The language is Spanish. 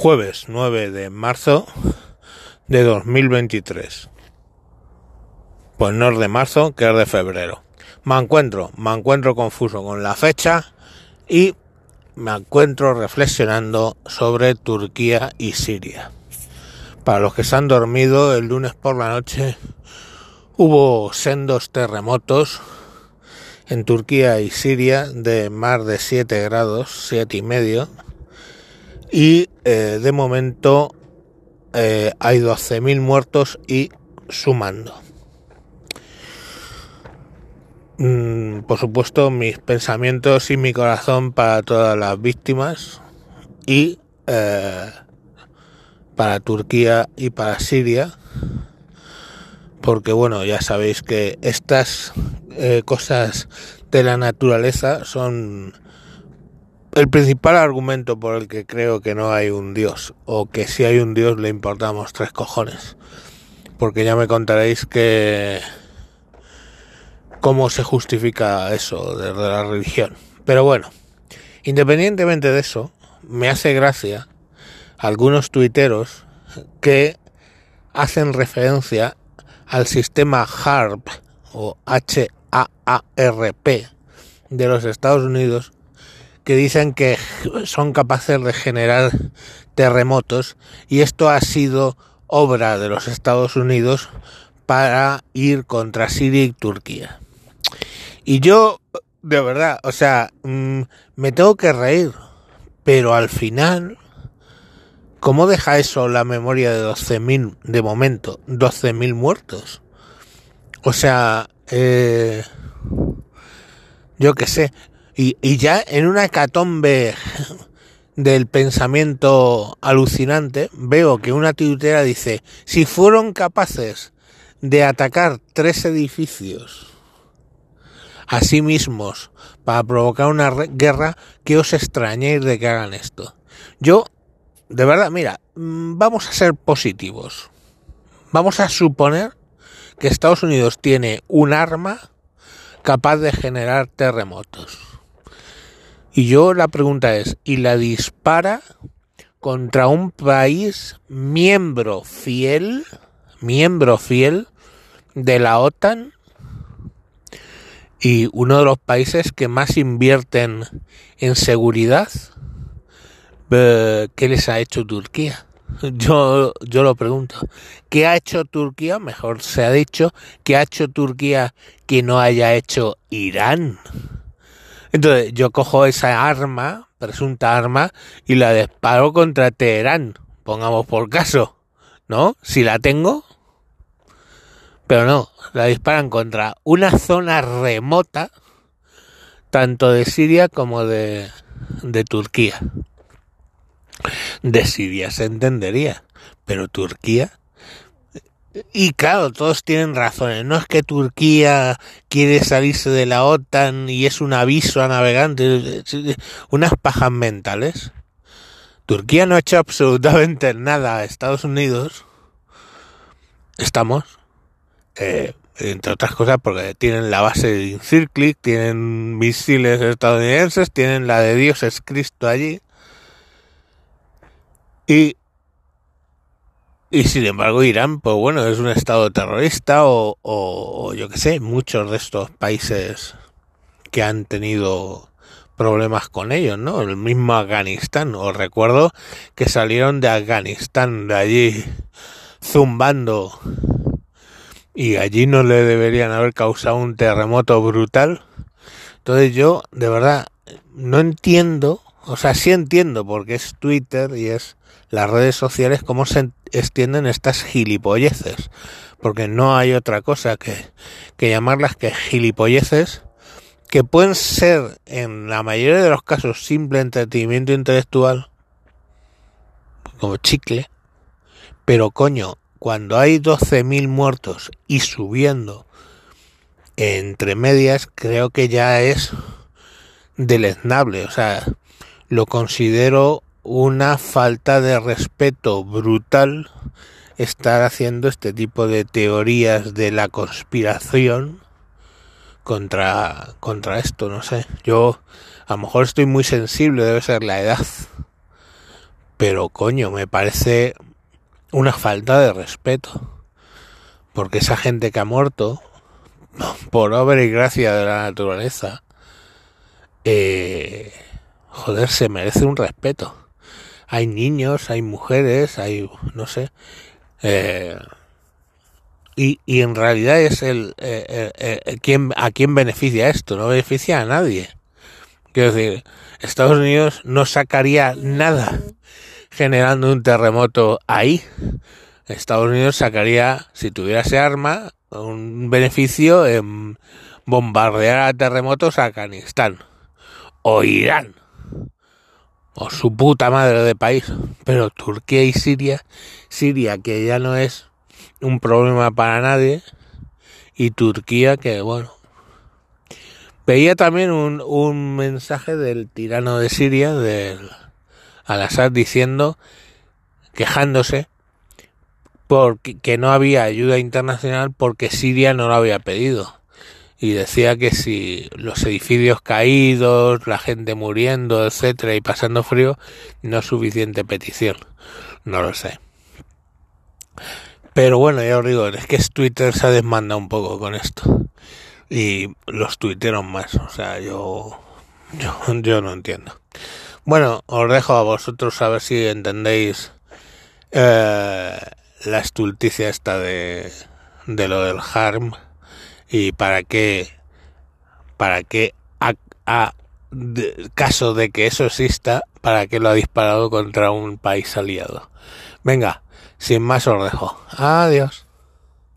jueves 9 de marzo de 2023. Pues no es de marzo, que es de febrero. Me encuentro, me encuentro confuso con la fecha y me encuentro reflexionando sobre Turquía y Siria. Para los que se han dormido, el lunes por la noche hubo sendos terremotos en Turquía y Siria de más de 7 grados, 7 y medio, y eh, de momento eh, hay 12.000 muertos y sumando. Mm, por supuesto, mis pensamientos y mi corazón para todas las víctimas y eh, para Turquía y para Siria, porque bueno, ya sabéis que estas cosas de la naturaleza son el principal argumento por el que creo que no hay un Dios, o que si hay un Dios le importamos tres cojones, porque ya me contaréis que cómo se justifica eso desde la religión. Pero bueno, independientemente de eso, me hace gracia algunos tuiteros que hacen referencia al sistema HARP o H-A-A-R-P de los Estados Unidos que dicen que son capaces de generar terremotos y esto ha sido obra de los Estados Unidos para ir contra Siria y Turquía. Y yo, de verdad, o sea, mm, me tengo que reír, pero al final, ¿cómo deja eso la memoria de 12.000, de momento, 12.000 muertos? O sea, eh, yo qué sé, y, ya en una hecatombe del pensamiento alucinante, veo que una titutera dice, si fueron capaces de atacar tres edificios a sí mismos para provocar una guerra, que os extrañéis de que hagan esto. Yo, de verdad, mira, mm, vamos a ser positivos. Vamos a suponer que Estados Unidos tiene un arma capaz de generar terremotos y yo la pregunta es, ¿y la dispara contra un país miembro fiel, miembro fiel de la OTAN y uno de los países que más invierten en seguridad? ¿Qué les ha hecho Turquía? Yo, yo lo pregunto. ¿Qué ha hecho Turquía? Mejor se ha dicho, ¿qué ha hecho Turquía que no haya hecho Irán? Entonces yo cojo esa arma, presunta arma, y la disparo contra Teherán, pongamos por caso, ¿no? Si la tengo, pero no, la disparan contra una zona remota, tanto de Siria como de, de Turquía. De Siria se entendería, pero Turquía y claro, todos tienen razones. No es que Turquía quiere salirse de la OTAN y es un aviso a navegantes, unas pajas mentales. Turquía no ha hecho absolutamente nada a Estados Unidos. Estamos, eh, entre otras cosas, porque tienen la base de Incirclic, tienen misiles estadounidenses, tienen la de Dios es Cristo allí. Y y sin embargo Irán, pues bueno, es un estado terrorista o, o yo que sé, muchos de estos países que han tenido problemas con ellos, ¿no? El mismo Afganistán, os recuerdo que salieron de Afganistán, de allí zumbando y allí no le deberían haber causado un terremoto brutal. Entonces yo, de verdad, no entiendo, o sea, sí entiendo porque es Twitter y es las redes sociales cómo se extienden estas gilipolleces, porque no hay otra cosa que, que llamarlas que gilipolleces, que pueden ser en la mayoría de los casos simple entretenimiento intelectual, como chicle, pero coño, cuando hay 12.000 muertos y subiendo entre medias, creo que ya es deleznable, o sea, lo considero una falta de respeto brutal estar haciendo este tipo de teorías de la conspiración contra, contra esto, no sé. Yo a lo mejor estoy muy sensible, debe ser la edad. Pero coño, me parece una falta de respeto. Porque esa gente que ha muerto, por obra y gracia de la naturaleza, eh, joder, se merece un respeto. Hay niños, hay mujeres, hay, no sé. Eh, y, y, en realidad es el, eh, eh, eh quien, a quién beneficia esto, no beneficia a nadie. Quiero decir, Estados Unidos no sacaría nada generando un terremoto ahí. Estados Unidos sacaría, si tuviera ese arma, un beneficio en bombardear a terremotos a Afganistán o Irán o su puta madre de país. Pero Turquía y Siria, Siria que ya no es un problema para nadie y Turquía que bueno. Veía también un, un mensaje del tirano de Siria, del Al-Assad, diciendo, quejándose porque que no había ayuda internacional porque Siria no lo había pedido. Y decía que si los edificios caídos, la gente muriendo, etcétera, y pasando frío, no es suficiente petición. No lo sé. Pero bueno, ya os digo, es que Twitter se ha desmandado un poco con esto. Y los tuiteros más, o sea, yo, yo, yo no entiendo. Bueno, os dejo a vosotros a ver si entendéis eh, la estulticia esta de, de lo del harm y para qué para qué a, caso de que eso exista para qué lo ha disparado contra un país aliado. Venga sin más os dejo. Adiós